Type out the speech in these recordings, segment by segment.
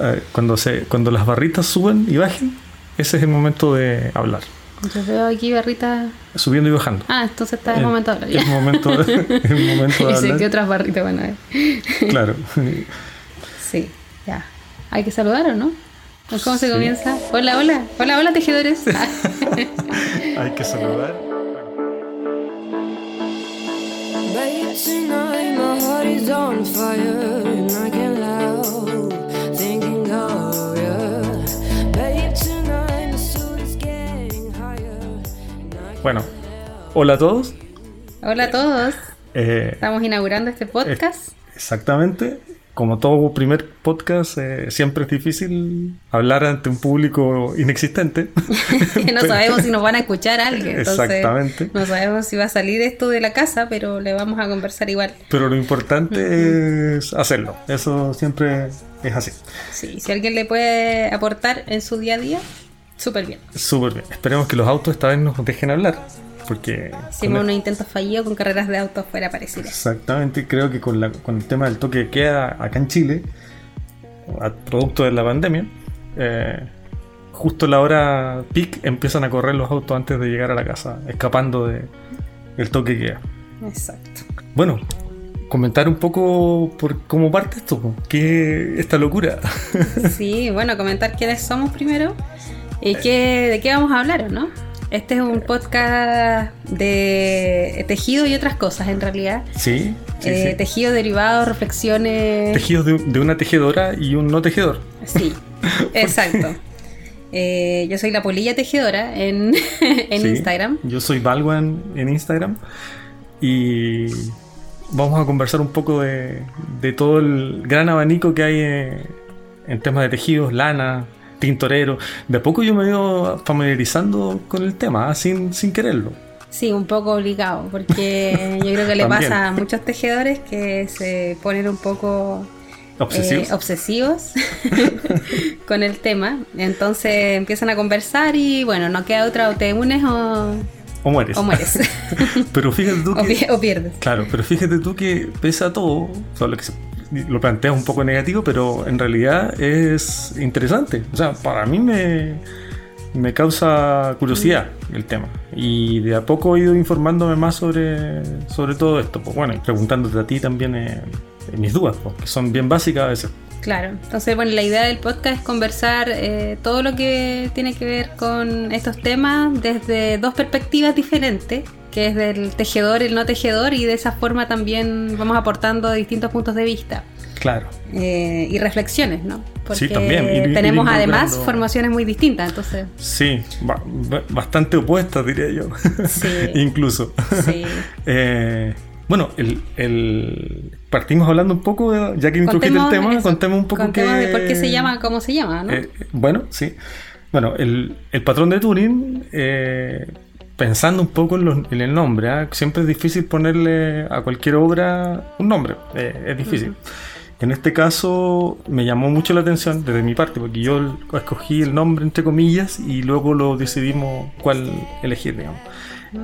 eh, cuando, se, cuando las barritas suben y bajen, ese es el momento de hablar. Yo veo aquí barritas. Subiendo y bajando. Ah, entonces está el, momento de hablar. Es momento, el momento de y sé hablar. que otras barritas van a ver. Claro. Sí, ya. ¿Hay que saludar o no? ¿Cómo se comienza? Hola, hola. Hola, hola, tejedores. Hay que saludar. Babe, tonight my heart is on fire Bueno, hola a todos. hola a todos. Eh, Estamos inaugurando este podcast. exactamente. Como todo primer podcast, eh, siempre es difícil hablar ante un público inexistente. no sabemos si nos van a escuchar alguien. Exactamente. No sabemos si va a salir esto de la casa, pero le vamos a conversar igual. Pero lo importante es hacerlo. Eso siempre es así. Sí, si alguien le puede aportar en su día a día, súper bien. Súper bien. Esperemos que los autos esta vez nos dejen hablar. Porque. Hicimos unos intentos fallidos con carreras de autos fuera parecidas. Exactamente, creo que con, la, con el tema del toque de queda acá en Chile, a producto de la pandemia, eh, justo a la hora peak empiezan a correr los autos antes de llegar a la casa, escapando de, del toque queda. Exacto. Bueno, comentar un poco por cómo parte esto. ¿qué esta locura? Sí, bueno, comentar quiénes somos primero y qué, de qué vamos a hablar, ¿o ¿no? Este es un podcast de tejido y otras cosas, en realidad. sí, sí, Eh, sí. Tejido, derivados, reflexiones. Tejidos de, de una tejedora y un no tejedor. Sí, exacto. Eh, yo soy la polilla tejedora en, en Sí. Instagram. Yo soy Valwan en Instagram y vamos a conversar un poco de, de todo el gran abanico que hay eh, en temas de tejidos, lana, tintorero. De a poco yo me he ido familiarizando con el tema, ah, sin, sin quererlo. Sí, un poco obligado, porque yo creo que le pasa a muchos tejedores que se ponen un poco Obsesivos. eh, obsesivos con el tema. Entonces empiezan a conversar y bueno, no queda otra, o te unes o, o mueres. o mueres, pero fíjate tú o, que... pi- o pierdes. Claro, pero fíjate tú que pese a todo, solo que se- lo planteas un poco negativo, pero en realidad es interesante. O sea, para mí me, me causa curiosidad el tema. Y de a poco he ido informándome más sobre, sobre todo esto. Pues bueno, y preguntándote a ti también eh, mis dudas, pues, que son bien básicas a veces. Claro, entonces bueno, la idea del podcast es conversar eh, todo lo que tiene que ver con estos temas desde dos perspectivas diferentes, que es del tejedor, el no tejedor, y de esa forma también vamos aportando distintos puntos de vista Claro. eh, y reflexiones, ¿no? Porque Sí, también, ir- ir tenemos además formaciones muy distintas, entonces Sí, ba- ba- bastante opuestas, diría yo. Sí. Incluso. sí. Eh, bueno, el, el- partimos hablando un poco, de- ya que introdujiste el tema, eso, contemos un poco contemos qué- de por qué se llama como se llama, ¿no? Eh, bueno, sí. Bueno, el, el patrón de Turing, eh, pensando un poco en, los- en el nombre, ¿ah? siempre es difícil ponerle a cualquier obra un nombre, eh, es difícil. En este caso me llamó mucho la atención desde mi parte, porque yo escogí el nombre entre comillas y luego lo decidimos cuál elegir, digamos.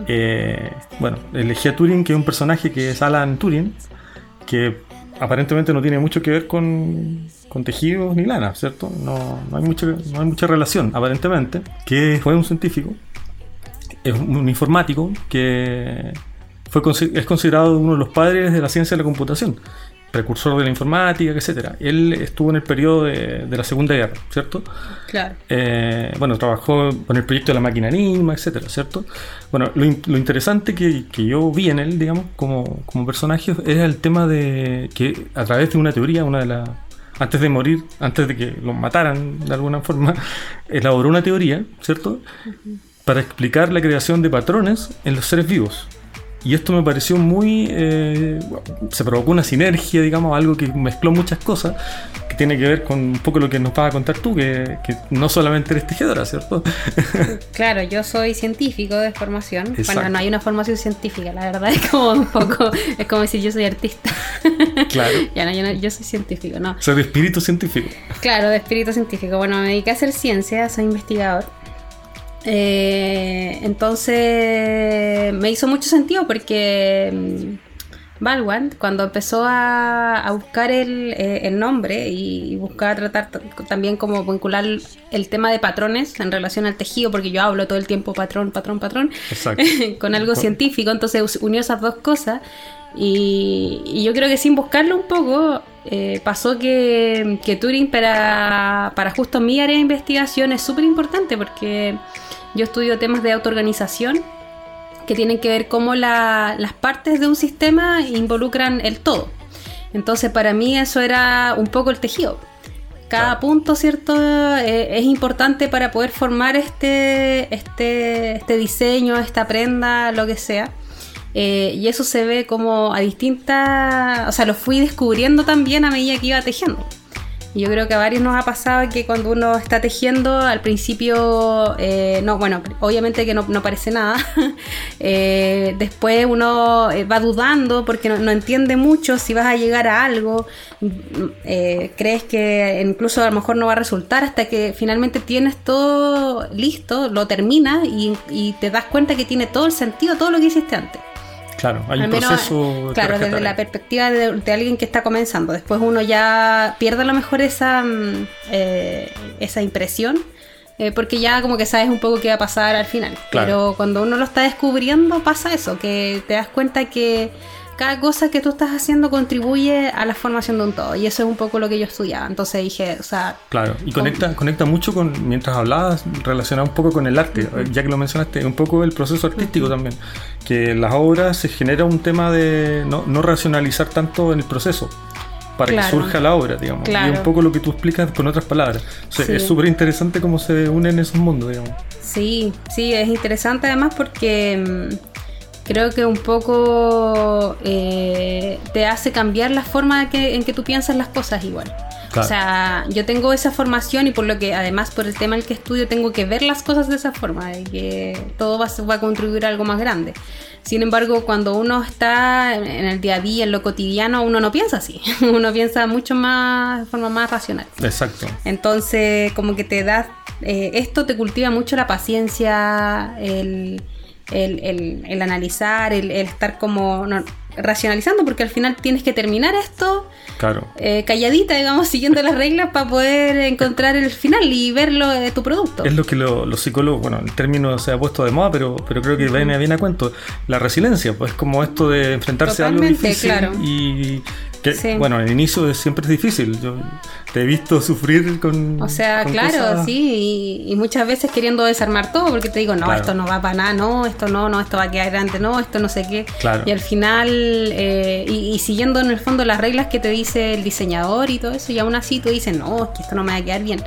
Eh, bueno, elegí a Turing, que es un personaje que es Alan Turing, que aparentemente no tiene mucho que ver con, con tejidos ni lana, ¿cierto? No, no, hay mucha, no hay mucha relación, aparentemente. Que fue un científico, es un informático que fue, es considerado uno de los padres de la ciencia de la computación, precursor de la informática, etc. Él estuvo en el periodo de, de la Segunda Guerra, ¿cierto? Claro. Eh, bueno, trabajó con el proyecto de la máquina Enigma, etcétera, ¿cierto? Bueno, lo, in- lo interesante que, que yo vi en él, digamos, como, como personaje, era el tema de que a través de una teoría, una de las. Antes de morir, antes de que lo mataran de alguna forma, elaboró una teoría, ¿cierto? Para explicar la creación de patrones en los seres vivos. Y esto me pareció muy... eh, se provocó una sinergia, digamos, algo que mezcló muchas cosas, que tiene que ver con un poco lo que nos vas a contar tú, que, que no solamente eres tejedora, ¿cierto? Claro, yo soy científico de formación. Exacto. Bueno, no hay una formación científica, la verdad es como un poco, es como decir yo soy artista. claro. ya no, yo, no- yo soy científico, no. Sea, de espíritu científico. Claro, de espíritu científico. Bueno, me dediqué a hacer ciencia, soy investigador. Eh, entonces me hizo mucho sentido porque mm, Baldwin, cuando empezó a, a buscar el, eh, el nombre y, buscaba tratar también como vincular el tema de patrones en relación al tejido, porque yo hablo todo el tiempo patrón, patrón, patrón, con algo científico, entonces unió esas dos cosas. Y, y yo creo que sin buscarlo un poco, eh, pasó que, que Turing para, para justo mi área de investigación es súper importante porque yo estudio temas de autoorganización que tienen que ver cómo la- las partes de un sistema involucran el todo. Entonces para mí eso era un poco el tejido. Cada punto, ¿cierto? Eh, es importante para poder formar este, este, este diseño, esta prenda, lo que sea. Eh, y eso se ve como a distintas... O sea, lo fui descubriendo también a medida que iba tejiendo. Yo creo que a varios nos ha pasado que cuando uno está tejiendo, al principio, eh, no, bueno, obviamente que no, no parece nada. Eh, después uno eh, va dudando porque no, entiende mucho si vas a llegar a algo. Crees que incluso a lo mejor no va a resultar hasta que finalmente tienes todo listo, lo terminas y, y te das cuenta que tiene todo el sentido, todo lo que hiciste antes. Claro, hay Al un proceso. claro, desde la perspectiva de, de alguien que está comenzando. Después uno ya pierde a lo mejor esa, mm, eh, esa impresión, eh, porque ya como que sabes un poco qué va a pasar al final. Claro. Pero cuando uno lo está descubriendo pasa eso, que te das cuenta que cada cosa que tú estás haciendo contribuye a la formación de un todo. Y eso es un poco lo que yo estudiaba. Entonces dije, o sea, Claro, y conecta, conecta mucho con, mientras hablabas, relacionado un poco con el arte, eh, ya que lo mencionaste, un poco el proceso artístico también, que en las obras se genera un tema de no, no racionalizar tanto en el proceso, para Claro. que surja la obra, digamos. Y Claro. un poco lo que tú explicas con otras palabras. O sea, Sí. Es súper interesante cómo se unen esos mundos, digamos. Sí, sí, es interesante además porque mm, creo que un poco eh, te hace cambiar la forma que- en que tú piensas las cosas igual. Claro. O sea, yo tengo esa formación y por lo que además por el tema el que estudio tengo que ver las cosas de esa forma, de que todo va, a- va a contribuir a algo más grande. Sin embargo, cuando uno está en en el día a día, en lo cotidiano, uno no piensa así. Uno piensa mucho más, de forma más racional. Exacto. Entonces, como que te da, eh, esto te cultiva mucho la paciencia, el, el, el- el analizar, el, el estar como no, racionalizando, porque al final tienes que terminar esto Claro. eh, calladita, digamos, siguiendo las reglas para poder encontrar el final y verlo de tu producto. Es lo que lo- los psicólogos, bueno, el término se ha puesto de moda, pero, pero creo que viene bien a cuento. La resiliencia, pues como esto de enfrentarse a algo difícil claro. y que, Sí. bueno, al inicio es- siempre es difícil. Yo te he visto sufrir con. O sea, con claro, cosas- sí, y, y muchas veces queriendo desarmar todo, porque te digo, no, Claro. esto no va para nada, no, esto no, no, esto va a quedar grande, no, esto no sé qué. Claro. Y al final, eh, y, y siguiendo en el fondo las reglas que te dice el diseñador y todo eso, y aún así tú dices, no, es que esto no me va a quedar bien.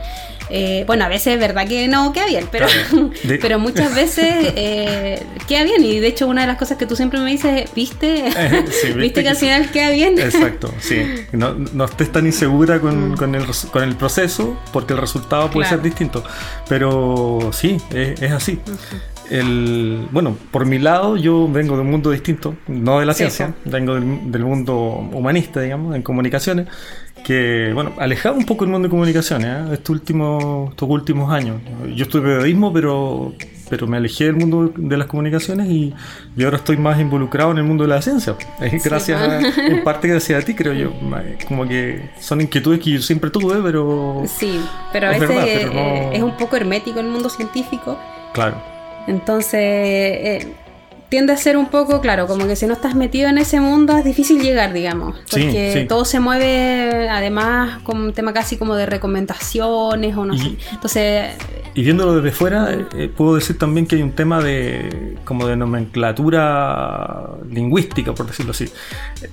Eh, bueno, a veces es verdad que no queda bien, pero, Claro. De- pero muchas veces eh, queda bien. Y de hecho, una de las cosas que tú siempre me dices, ¿viste? Sí, ¿Viste, que al sí. final queda bien? Exacto, sí. No, no estés tan insegura con, con el, con el proceso porque el resultado puede Mm. Claro. ser distinto. Pero sí, es, es así. El, bueno, por mi lado yo vengo de un mundo distinto, no de la Sí, ciencia, vengo del, del mundo humanista, digamos, en comunicaciones, que, bueno, alejado un poco del mundo de comunicaciones ¿eh? estos, últimos, estos últimos años. Yo estudié periodismo, pero, pero me alejé del mundo de las comunicaciones y, y ahora estoy más involucrado en el mundo de la ciencia. Es Sí, gracias, a- en parte gracias a ti, creo yo. Como que son inquietudes que yo siempre tuve, pero... Sí, pero a Es veces verdad, pero no- es un poco hermético el mundo científico. Claro, Entonces, eh, tiende a ser un poco, claro, como que si no estás metido en ese mundo es difícil llegar, digamos. Porque sí. todo se mueve, además, con un tema casi como de recomendaciones o no Y- sé. Entonces, Y viéndolo desde fuera, eh, eh, puedo decir también que hay un tema de como de nomenclatura lingüística, por decirlo así.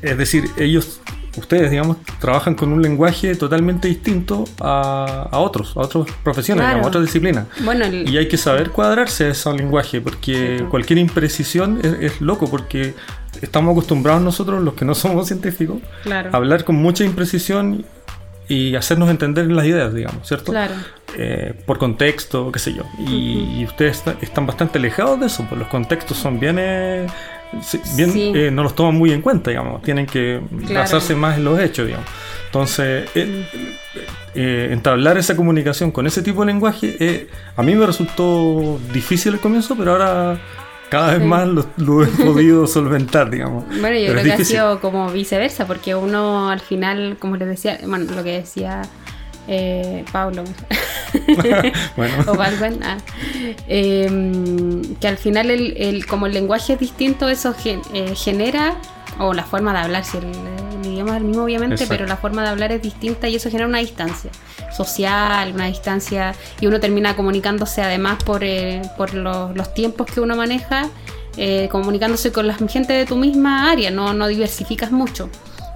Es decir, ellos, ustedes, digamos, trabajan con un lenguaje totalmente distinto a, a otros, a otras profesiones, Claro. digamos, a otras disciplinas. bueno, el- Y hay que saber cuadrarse a ese lenguaje, porque Sí. cualquier imprecisión es, es loco, porque estamos acostumbrados nosotros, los que no somos científicos, claro, a hablar con mucha imprecisión y hacernos entender las ideas, digamos, ¿cierto? claro. eh, por contexto, qué sé yo. Y, y ustedes está- están bastante alejados de eso, pues los contextos son bien... eh, bien Sí. eh, no los toman muy en cuenta, digamos. Tienen que Claro. basarse más en los hechos, digamos. Entonces, eh, eh, entablar esa comunicación con ese tipo de lenguaje, eh, a mí me resultó difícil al comienzo, pero ahora Cada vez Sí. más lo, lo he podido solventar, digamos. Bueno, yo Pero creo que ha sido como viceversa, porque uno al final, como les decía, bueno, lo que decía eh, Pablo Bueno, o Baldwin, ah, eh, que al final el, el- como el lenguaje es distinto, eso gen- eh, genera, o la forma de hablar, si el, el idioma es el mismo obviamente, Exacto. pero la forma de hablar es distinta y eso genera una distancia social, una distancia, y uno termina comunicándose además por, eh, por los, los tiempos que uno maneja, eh, comunicándose con la gente de tu misma área, no, no diversificas mucho.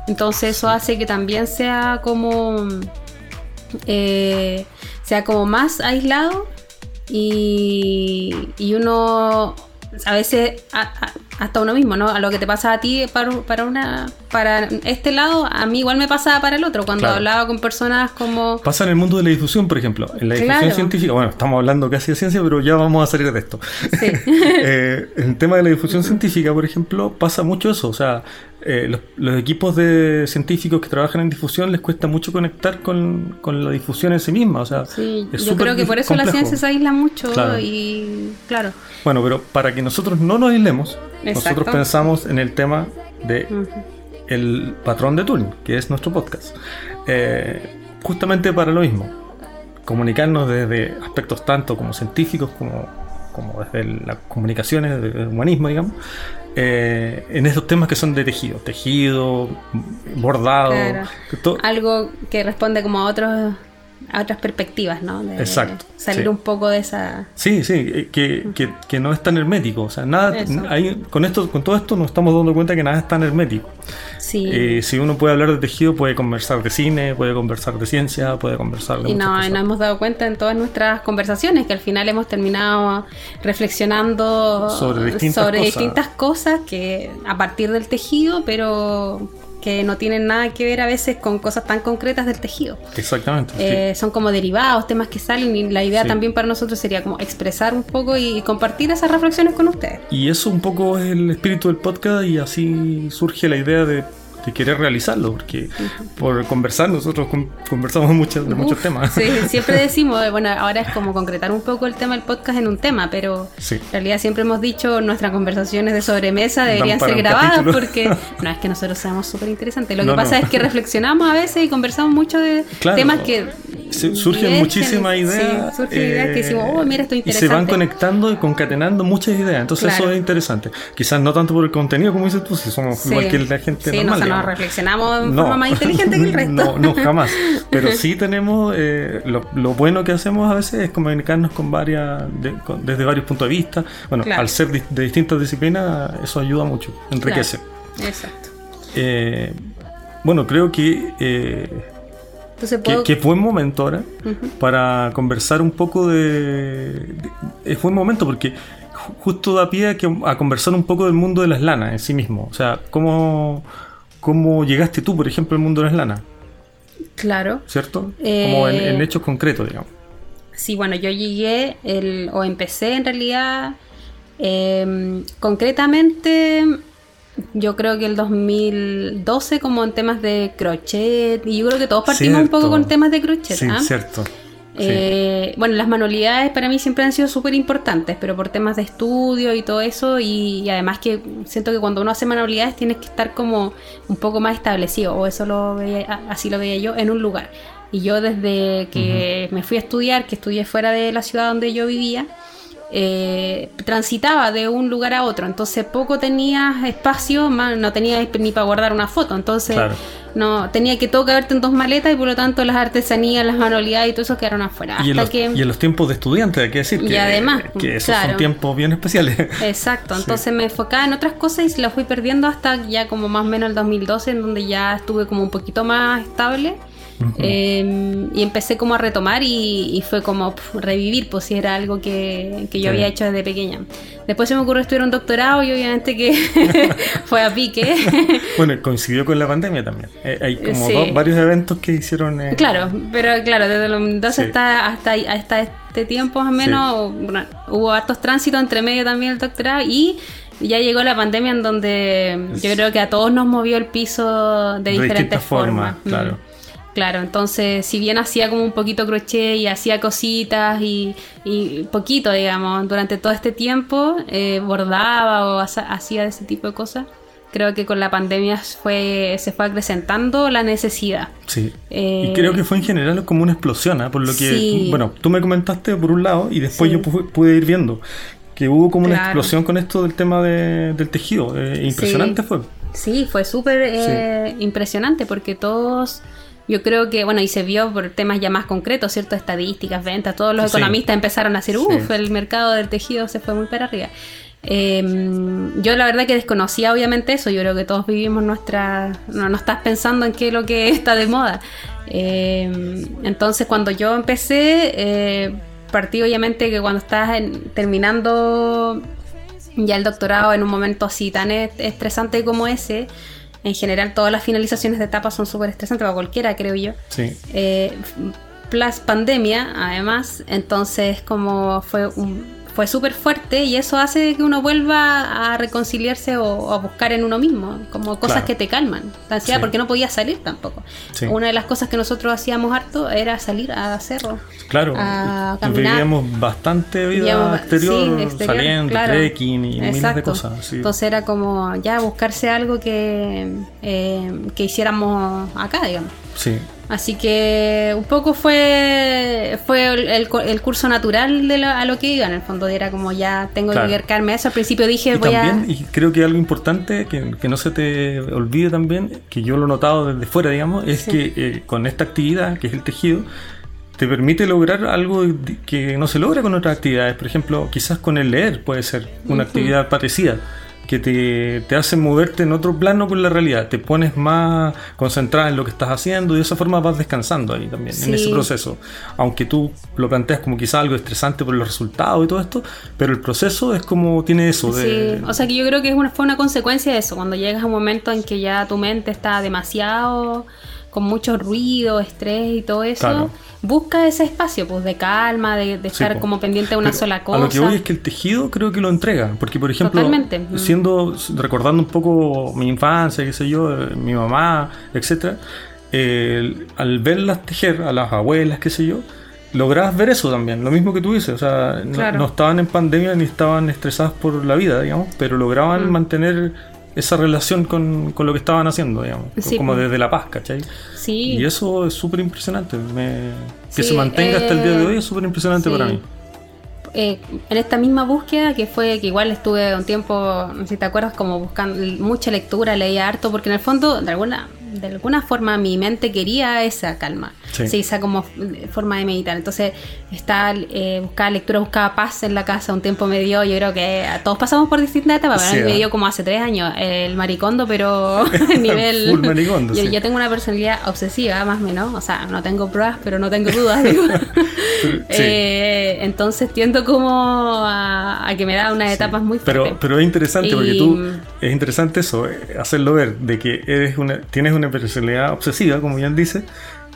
Entonces eso hace que también sea como eh, sea como más aislado y, y uno a veces hasta uno mismo, ¿no? A lo que te pasa a ti para, para una para este lado, a mí igual me pasaba para el otro cuando Claro. hablaba con personas como pasa en el mundo de la difusión, por ejemplo. En la difusión Claro. científica, bueno, estamos hablando casi de ciencia, pero ya vamos a salir de esto. Sí. Eh, en el tema de la difusión científica, por ejemplo, pasa mucho eso. O sea, eh, los, los equipos de científicos que trabajan en difusión les cuesta mucho conectar con, con la difusión en sí misma. O sea, Sí, es yo creo que por eso la complejo. ciencia se aísla mucho Claro. y claro. Bueno, pero para que nosotros no nos aislemos, Exacto. nosotros pensamos en el tema de el patrón de Turing, que es nuestro podcast. Eh, justamente para lo mismo, comunicarnos desde aspectos tanto como científicos como, como desde las comunicaciones, desde el humanismo, digamos, eh, en esos temas que son de tejido, tejido, bordado, Claro. Algo que responde como a otros a otras perspectivas, ¿no? De Exacto, Salir sí. un poco de esa Sí, sí, eh, que, que, que no es tan hermético. O sea, nada, con esto, con todo esto nos estamos dando cuenta que nada es tan hermético. sí. Eh, si uno puede hablar de tejido, puede conversar de cine, puede conversar de ciencia, puede conversar de Y no, nos hemos dado cuenta en todas nuestras conversaciones que al final hemos terminado reflexionando Sobre distintas sobre cosas. distintas cosas que a partir del tejido, pero que no tienen nada que ver a veces con cosas tan concretas del tejido. Exactamente. sí. Eh, son como derivados, temas que salen y la idea Sí. también para nosotros sería como expresar un poco y compartir esas reflexiones con ustedes. Y eso un poco es el espíritu del podcast y así surge la idea de, de querer realizarlo, porque por conversar nosotros con- conversamos muchas, de muchos temas. Sí, siempre decimos, bueno, ahora es como concretar un poco el tema del podcast en un tema, pero Sí. en realidad siempre hemos dicho nuestras conversaciones de sobremesa deberían ser grabadas porque no es que nosotros seamos súper interesantes. Lo No, que pasa no. es que reflexionamos a veces y conversamos mucho de Claro. temas que Se- surgen muchísimas ideas. Sí, surgen ideas que decimos, eh, oh, mira, esto es Y interesante. se van conectando y concatenando muchas ideas. Entonces Claro. eso es interesante. Quizás no tanto por el contenido, como dices tú, si somos Sí. igual que la gente Sí, normal. no, o sea, nos digamos. reflexionamos de forma más inteligente que el resto. no, no, jamás. Pero sí tenemos, eh, lo, lo bueno que hacemos a veces es comunicarnos con varias, de- con- desde varios puntos de vista. Bueno, Claro. al ser de distintas disciplinas, eso ayuda mucho, enriquece. Claro, Exacto. Eh, bueno, creo que, eh, Entonces que, puedo... que es buen momento ahora para conversar un poco de, de- Es buen momento porque ju- justo da pie a, que- a conversar un poco del mundo de las lanas en sí mismo. O sea, ¿cómo, cómo llegaste tú, por ejemplo, al mundo de las lanas? Claro. ¿Cierto? Eh, Como en, en hechos concretos, digamos. Sí, bueno, yo llegué, el, o empecé en realidad, eh, concretamente, yo creo que el 2012 como en temas de crochet, y yo creo que todos partimos un Cierto. poco con temas de crochet. Sí, ¿ah? cierto. Sí. Eh, Bueno, las manualidades para mí siempre han sido súper importantes, pero por temas de estudio y todo eso, y, y además que siento que cuando uno hace manualidades tienes que estar como un poco más establecido, o eso lo veía, así lo veía yo, en un lugar. Y yo desde que me fui a estudiar, que estudié fuera de la ciudad donde yo vivía, eh, transitaba de un lugar a otro, entonces poco tenía espacio, más no tenía ni para guardar una foto, entonces Claro. no tenía que todo caberte en dos maletas y por lo tanto las artesanías, las manualidades y todo eso quedaron afuera. Y en, Hasta los, que y en los tiempos de estudiante, hay que decir Y que, además, que esos claro. son tiempos bien especiales. Exacto, Sí. entonces me enfocaba en otras cosas y las fui perdiendo hasta ya como más o menos el 2012, en donde ya estuve como un poquito más estable. Eh, y empecé como a retomar y, y fue como revivir, pues si era algo que, que yo Sí. había hecho desde pequeña. Después se me ocurrió estudiar un doctorado y obviamente que fue a pique. bueno, coincidió con la pandemia también. Eh, hay como Sí. dos- varios eventos que hicieron. eh, Claro, pero claro, desde 2012 Sí. hasta, hasta, hasta este tiempo más o menos bueno, hubo hartos tránsitos entre medio también el doctorado y ya llegó la pandemia en donde yo creo que a todos nos movió el piso de, diferentes distintas formas. Mm. Claro. Entonces si bien hacía como un poquito crochet y hacía cositas y, y poquito, digamos, durante todo este tiempo, eh, bordaba o hacía ese tipo de cosas, creo que con la pandemia fue, se fue acrecentando la necesidad. Sí. Eh, y creo que fue en general como una explosión, ¿ah? por lo que, Sí. bueno, tú me comentaste por un lado y después Sí. yo pu- pude ir viendo que hubo como una Claro. explosión con esto del tema de- del tejido. Eh, impresionante Sí. fue. Sí, fue súper eh, impresionante porque todos, yo creo que, bueno, y se vio por temas ya más concretos, ¿cierto? Estadísticas, ventas, todos los Sí. economistas empezaron a decir, Sí. uff, el mercado del tejido se fue muy para arriba. Eh, yo la verdad que desconocía obviamente eso, yo creo que todos vivimos nuestra... No, no estás pensando en qué es lo que está de moda. Eh, entonces cuando yo empecé, eh, partí obviamente que cuando estás en- terminando ya el doctorado en un momento así tan es- estresante como ese, en general todas las finalizaciones de etapa son súper estresantes para cualquiera, creo yo. Sí. Eh, plus pandemia, además, entonces como fue un- fue súper fuerte y eso hace que uno vuelva a reconciliarse o, o a buscar en uno mismo, como cosas Claro. que te calman. La ansiedad, Sí. porque no podía salir tampoco. Sí. Una de las cosas que nosotros hacíamos harto era salir a cerro. Claro, a caminar. vivíamos bastante vida Vivíamos- exterior, sí, exterior, saliendo, claro. trekking y miles de cosas. Entonces era como ya buscarse algo que, eh, que hiciéramos acá, digamos. Sí. Así que un poco fue fue el, el el curso natural de lo- a lo que iba. En el fondo era como ya tengo Claro. que dedicarme a eso. Al principio dije Y voy también, a... y creo que algo importante que, que no se te olvide también, que yo lo he notado desde fuera, digamos, es Sí. que eh, con esta actividad, que es el tejido, te permite lograr algo que no se logra con otras actividades. Por ejemplo, quizás con el leer puede ser una actividad parecida, que te, te hace moverte en otro plano con la realidad. Te pones más concentrada en lo que estás haciendo y de esa forma vas descansando ahí también, en ese proceso. Aunque tú lo planteas como quizás algo estresante por los resultados y todo esto, pero el proceso es como tiene eso de... Sí, o sea que yo creo que es una, fue una consecuencia de eso, cuando llegas a un momento en que ya tu mente está demasiado con mucho ruido, estrés y todo eso, Claro. busca ese espacio pues de calma, de, de Sí, estar po. como pendiente de una Pero sola cosa. A lo que voy es que el tejido creo que lo entrega. Porque, por ejemplo, Totalmente. Mm. siendo, recordando un poco mi infancia, qué sé yo, eh, mi mamá, etcétera, eh, al verlas tejer, a las abuelas, qué sé yo, lograbas ver eso también, lo mismo que tú dices, o sea, no estaban en pandemia ni estaban estresadas por la vida, digamos, pero lograban Mm. mantener esa relación con, con lo que estaban haciendo, digamos, Sí, como pues. desde la paz, ¿cachai? Sí. Y eso es súper impresionante, me- que Sí, se mantenga hasta el día de eh, hoy es súper impresionante sí. para mí. eh, en esta misma búsqueda, que fue que igual estuve un tiempo, no sé si te acuerdas, como buscando mucha lectura, leía harto, porque en el fondo, de alguna, de alguna forma, mi mente quería esa calma, Sí. sí, esa como forma de meditar. Entonces, estaba, eh, buscaba lectura, buscaba paz en la casa, un tiempo me dio, yo creo que a todos pasamos por distintas etapas, pero Sí, me ¿eh? dio como hace tres años el maricondo, pero nivel... Full maricondo, yo, yo tengo una personalidad obsesiva, más o menos, o sea, no tengo pruebas, pero no tengo dudas, digo. Pero- sí. Eh, entonces tiendo como a, a que me da unas etapas muy Pero, fuertes. pero es interesante porque Y- tú, es interesante eso, eh, hacerlo ver, de que eres una, tienes una personalidad obsesiva, como bien dice,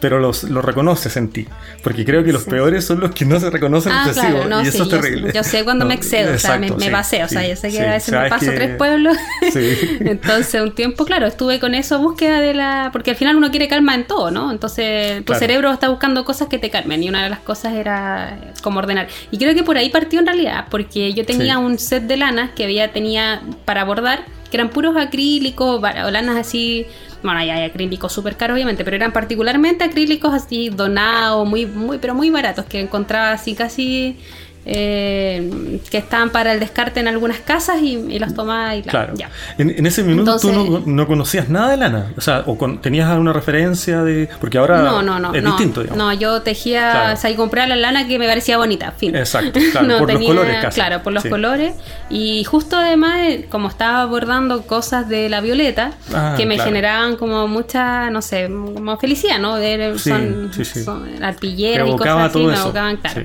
pero los, lo reconoces en ti. Porque creo que los Sí. peores son los que no se reconocen Ah, obsesivos. claro, no, y eso sí, es yo- terrible. Yo, sé cuando No, me excedo, o sea, me, sí, paseo, o sea, yo sé que a veces me paso que- tres pueblos. Sí. Entonces, un tiempo, claro, estuve con eso, búsqueda de la. Porque al final uno quiere calma en todo, ¿no? Entonces, tu Claro. cerebro está buscando cosas que te calmen, y una de las cosas era eh, como ordenar. Y creo que por ahí partió en realidad, porque yo tenía un set de lanas que había tenía para bordar, que eran puros acrílicos, o lanas así. Bueno, hay acrílicos súper caros, obviamente, pero eran particularmente acrílicos así donados, muy, muy, pero muy baratos, que encontraba así casi. Eh, que estaban para el descarte en algunas casas y, y los tomaba y la- Claro. ya. En, en ese minuto tú Entonces- no, no conocías nada de lana. O sea, o con- tenías alguna referencia de. Porque ahora No, no, no. es no, distinto, digamos. No, yo tejía, Claro. o sea, y compré la lana que me parecía bonita, fin. Exacto, claro, por los colores casi. Claro, por los Sí. colores. Y justo además, eh, como estaba abordando cosas de la violeta, Ah, que me claro. generaban como mucha, no sé, como felicidad, ¿no? De- Sí, son, sí, son arpilleras y cosas así, me evocaban, claro.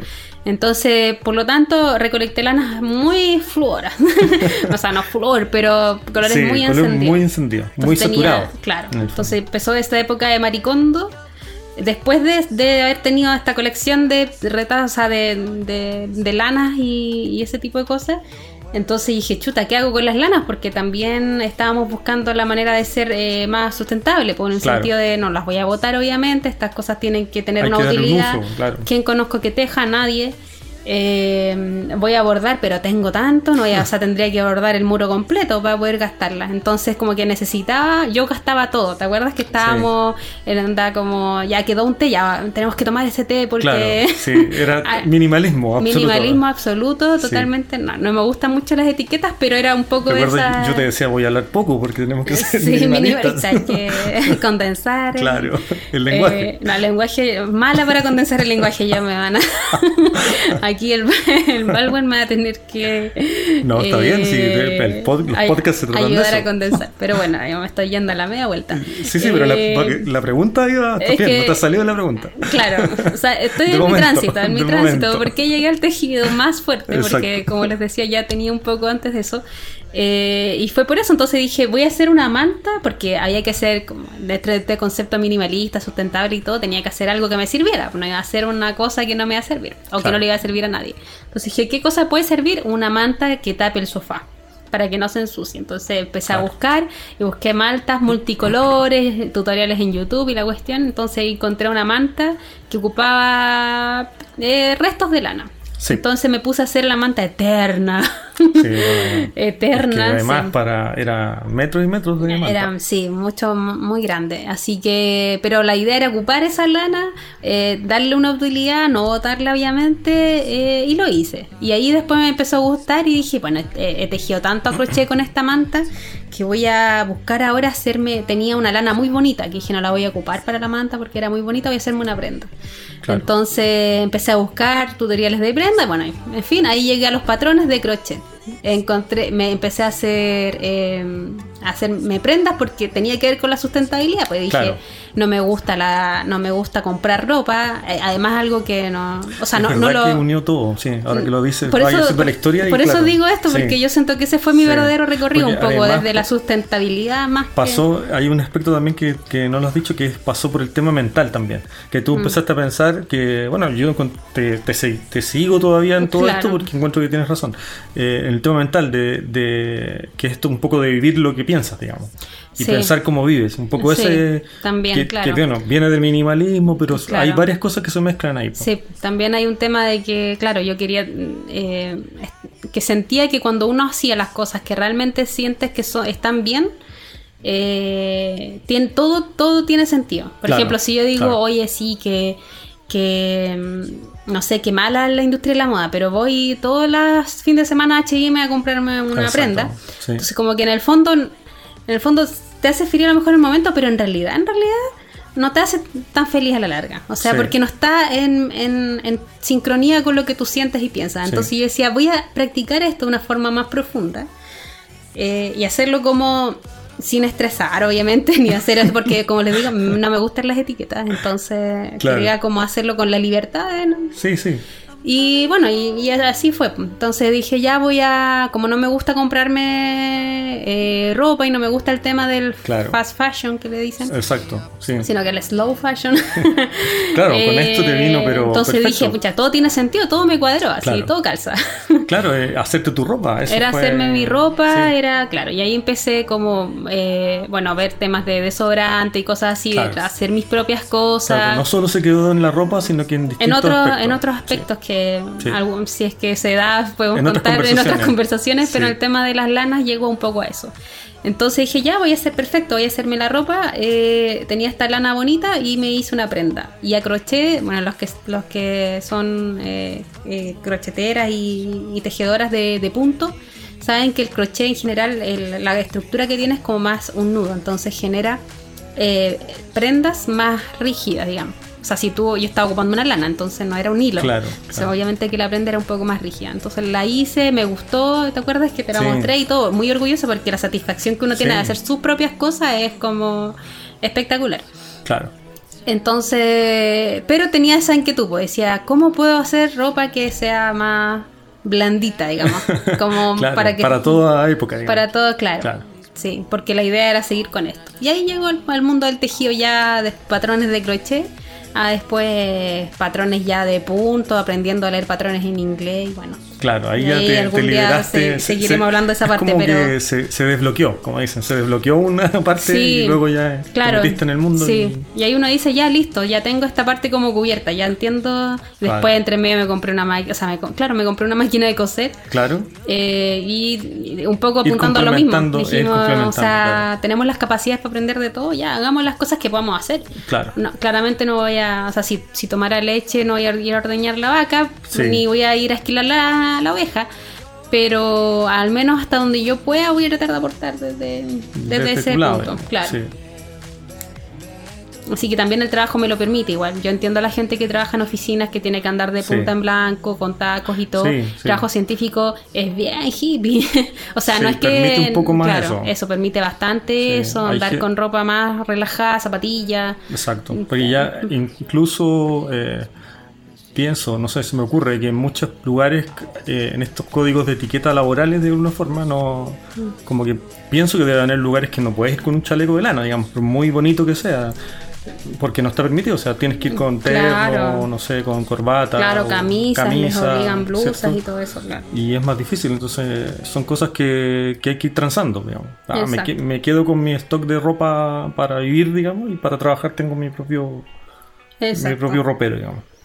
Entonces, por lo tanto, recolecté lanas muy fluoras. o sea, no flor, pero colores Sí, muy color encendidos. muy encendido, muy Entonces tenía- saturado. Claro. en. Entonces empezó esta época de maricondo. Después de, de haber tenido esta colección de retas, o sea, de, de- de lanas y, y ese tipo de cosas, Entonces dije, chuta, ¿qué hago con las lanas? Porque también estábamos buscando la manera de ser eh, más sustentable, por el Claro. sentido de no las voy a botar, obviamente, estas cosas tienen que tener Hay una que darle un utilidad. uso, claro. ¿Quién conozco que teja? Nadie. Eh, voy a bordar, pero tengo tanto, no voy a- o sea, tendría que bordar el muro completo para poder gastarlas. Entonces, como que necesitaba, yo gastaba todo. ¿Te acuerdas que estábamos en onda como, ya quedó un té, ya tenemos que tomar ese té porque. Claro, sí, era Ah, minimalismo absoluto. Minimalismo absoluto, Sí. totalmente. No, no me gustan mucho las etiquetas, pero era un poco de esa. yo te decía, voy a hablar poco porque tenemos que ser Sí, minimalistas. minimalista, hay que condensar. Claro, el lenguaje. Eh, no, el lenguaje, mala para condensar el lenguaje, ya me van a. Aquí el, el Balwen me va a tener que. eh, No, está bien, sí, el pod- los ay- podcasts se tratan de Ayudar eso. a condensar. Pero bueno, yo me estoy yendo a la media vuelta. Sí, sí, pero la, Eh, la pregunta iba es bien, que- no te ha salido la pregunta. Claro, o sea, estoy De en mi tránsito, en mi tránsito, momento. porque llegué al tejido más fuerte, porque como les decía, ya tenía un poco antes de eso. Eh, y fue por eso, entonces dije, voy a hacer una manta, porque había que hacer, como, dentro de este concepto minimalista, sustentable y todo, tenía que hacer algo que me sirviera, no iba a hacer una cosa que no me iba a servir, o que no le iba a servir a nadie. Entonces dije, ¿qué cosa puede servir? Una manta que tape el sofá para que no se ensucie. Entonces empecé a buscar y busqué maltas multicolores, tutoriales en YouTube y la cuestión. Entonces encontré una manta que ocupaba eh, restos de lana. Sí. Entonces me puse a hacer la manta eterna. Sí, bueno, eterna. además sí. para era metros y metros de manta. Era, sí, mucho, muy grande. Así que, pero la idea era ocupar esa lana, eh, darle una utilidad, no botarla obviamente, eh, y lo hice. Y ahí después me empezó a gustar y dije, bueno, he, he tejido tanto a crochet con esta manta que voy a buscar ahora hacerme, tenía una lana muy bonita, que dije no la voy a ocupar para la manta porque era muy bonita, voy a hacerme una prenda. Claro. Entonces empecé a buscar tutoriales de prenda, bueno, en fin, ahí llegué a los patrones de crochet. Encontré, me empecé a hacer, eh, a hacerme prendas porque tenía que ver con la sustentabilidad, pues dije, Claro. no me gusta la, no me gusta comprar ropa, eh, además algo que no, o sea, no, es no lo que unió todo, sí, ahora que lo dices, por eso, haciendo la historia y por eso claro, digo esto, sí. porque yo siento que ese fue mi Sí. verdadero recorrido, Porque un poco desde la sustentabilidad más que- Pasó, hay un aspecto también que, que no lo has dicho, que pasó por el tema mental también. Que Mm. tú empezaste a pensar que, bueno, yo te, te, sigo todavía en todo Claro. esto porque encuentro que tienes razón. Eh, en el tema mental, de, de que esto un poco de vivir lo que piensas, digamos. Y Sí. pensar cómo vives. Un poco Sí, ese. también, que, claro. que, bueno, viene del minimalismo, pero Claro. hay varias cosas que se mezclan ahí. po. Sí, también hay un tema de que, claro, yo quería, eh, que sentía que cuando uno hacía las cosas que realmente sientes que son, están bien, eh, tiene, todo, todo tiene sentido. Por Claro, ejemplo, si yo digo, oye, sí, que, que, no sé, que mala la industria de la moda, pero voy todos los fines de semana a H&M a comprarme una Exacto, prenda. sí. Entonces, como que en el fondo, en el fondo te hace feliz a lo mejor en el momento, pero en realidad, en realidad no te hace tan feliz a la larga. O sea, Sí. porque no está en, en- en sincronía con lo que tú sientes y piensas. Sí. Entonces yo decía, voy a practicar esto de una forma más profunda eh, y hacerlo como sin estresar, obviamente, ni hacer eso, porque como les digo, no me gustan las etiquetas, entonces Claro. quería como hacerlo con la libertad. no- Sí, sí. Y bueno, y, y así fue. Entonces dije, ya voy a, como no me gusta comprarme eh, ropa y no me gusta el tema del Claro. fast fashion que le dicen, Exacto. Sí. sino que el slow fashion. Claro, con esto te vino, pero Entonces perfecto. dije, pucha, todo tiene sentido, todo me cuadró, así, Claro. todo calza. Claro, eh, hacerte tu ropa. eso era fue- hacerme mi ropa, Sí. era, claro, y ahí empecé como, eh, bueno, a ver temas de desodorante y cosas así, Claro. de hacer mis propias cosas. No solo se quedó en la ropa, sino que en en, distintos otro- aspectos. en otros Sí. aspectos que Sí. algún- si es que se da podemos En contar en otras conversaciones. pero el tema de las lanas llegó un poco a eso entonces dije ya voy a hacer perfecto voy a hacerme la ropa eh, tenía esta lana bonita y me hice una prenda y a crochet bueno los que los que son eh, eh, crocheteras y, y tejedoras de, de punto saben que el crochet en general el- la estructura que tiene es como más un nudo entonces genera eh, prendas más rígidas, digamos. O sea, si tú, yo estaba ocupando una lana, entonces no era un hilo. Claro, Entonces, claro. obviamente que la prenda era un poco más rígida. Entonces la hice, me gustó, ¿te acuerdas que te la Sí. mostré y todo? Muy orgullosa porque la satisfacción que uno tiene de hacer sus propias cosas es como espectacular. Claro. Entonces, pero tenía esa inquietud, pues decía, ¿cómo puedo hacer ropa que sea más blandita, digamos? Como Claro, para que toda época. digamos. para todo, claro. Claro. Sí, porque la idea era seguir con esto. Y ahí llegó al mundo del tejido ya de patrones de crochet, a después patrones ya de punto, aprendiendo a leer patrones en inglés y bueno, Claro, ahí Y ya te, te liberaste. se- seguiremos hablando de esa es parte, como pero- que se, se desbloqueó, como dicen, se desbloqueó una parte Sí, y luego ya te Claro. metiste en el mundo. Sí. Y ahí uno dice, ya listo, ya tengo esta parte como cubierta, ya entiendo. Después, Claro. entre medio, me compré una máquina. O sea, me claro, me compré una máquina de coser. y- claro. eh, y y un poco apuntando a lo mismo. Dijimos, o sea, claro. tenemos las capacidades para aprender de todo, ya hagamos las cosas que podamos hacer. Claro. No, claramente no voy a, o sea, si, si tomara leche no voy a ir a ordeñar la vaca, Sí. ni voy a ir a esquilar la, la oveja, pero al menos hasta donde yo pueda voy a tratar de aportar desde, desde, Desde ese punto, claro. Sí. Así que también el trabajo me lo permite igual. Yo entiendo a la gente que trabaja en oficinas que tiene que andar de Sí. punta en blanco, con tacos y todo. Sí, sí. Trabajo científico es bien hippie. o sea, no es que... permite un poco más claro, eso. permite bastante eso, andar con ropa más relajada, zapatillas. Exacto, porque ya incluso eh, pienso, no sé, se me ocurre que en muchos lugares, eh, en estos códigos de etiqueta laborales de alguna forma, no, como que pienso que debe haber lugares que no puedes ir con un chaleco de lana, digamos, por muy bonito que sea, porque no está permitido, o sea, tienes que ir con terno, Claro. no sé, con corbata, Claro, camisas, les camisa, obligan blusas ¿cierto? y todo eso, claro. Y es más difícil, entonces son cosas que, que hay que ir transando, digamos. Ah, me, me quedo con mi stock de ropa para vivir, digamos, y para trabajar tengo mi propio, mi propio ropero, digamos.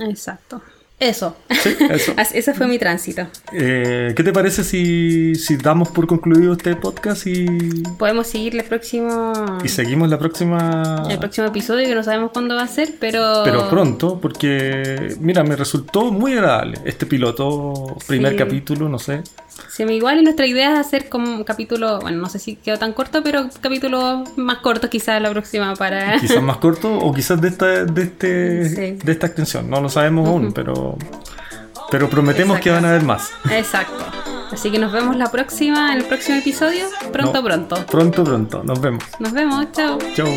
Exacto. Eso. Sí, eso. Ese fue mi tránsito. Eh, ¿Qué te parece si, si damos por concluido este podcast y, Podemos seguir el próximo, y seguimos la próxima... el próximo episodio que no sabemos cuándo va a ser, pero... Pero pronto, porque, mira, me resultó muy agradable este piloto, primer Sí. capítulo, no sé. Sí, igual y nuestra idea es hacer como un capítulo, bueno, no sé si quedó tan corto, pero capítulos más cortos quizás la próxima para... Quizás más corto o quizás de esta, de este, Sí. de esta extensión, no lo sabemos aún, pero, pero prometemos que Exacto. van a haber más. Exacto. Así que nos vemos la próxima, en el próximo episodio. Pronto, No, pronto. Pronto, pronto. Nos vemos. Nos vemos, chao. Chao.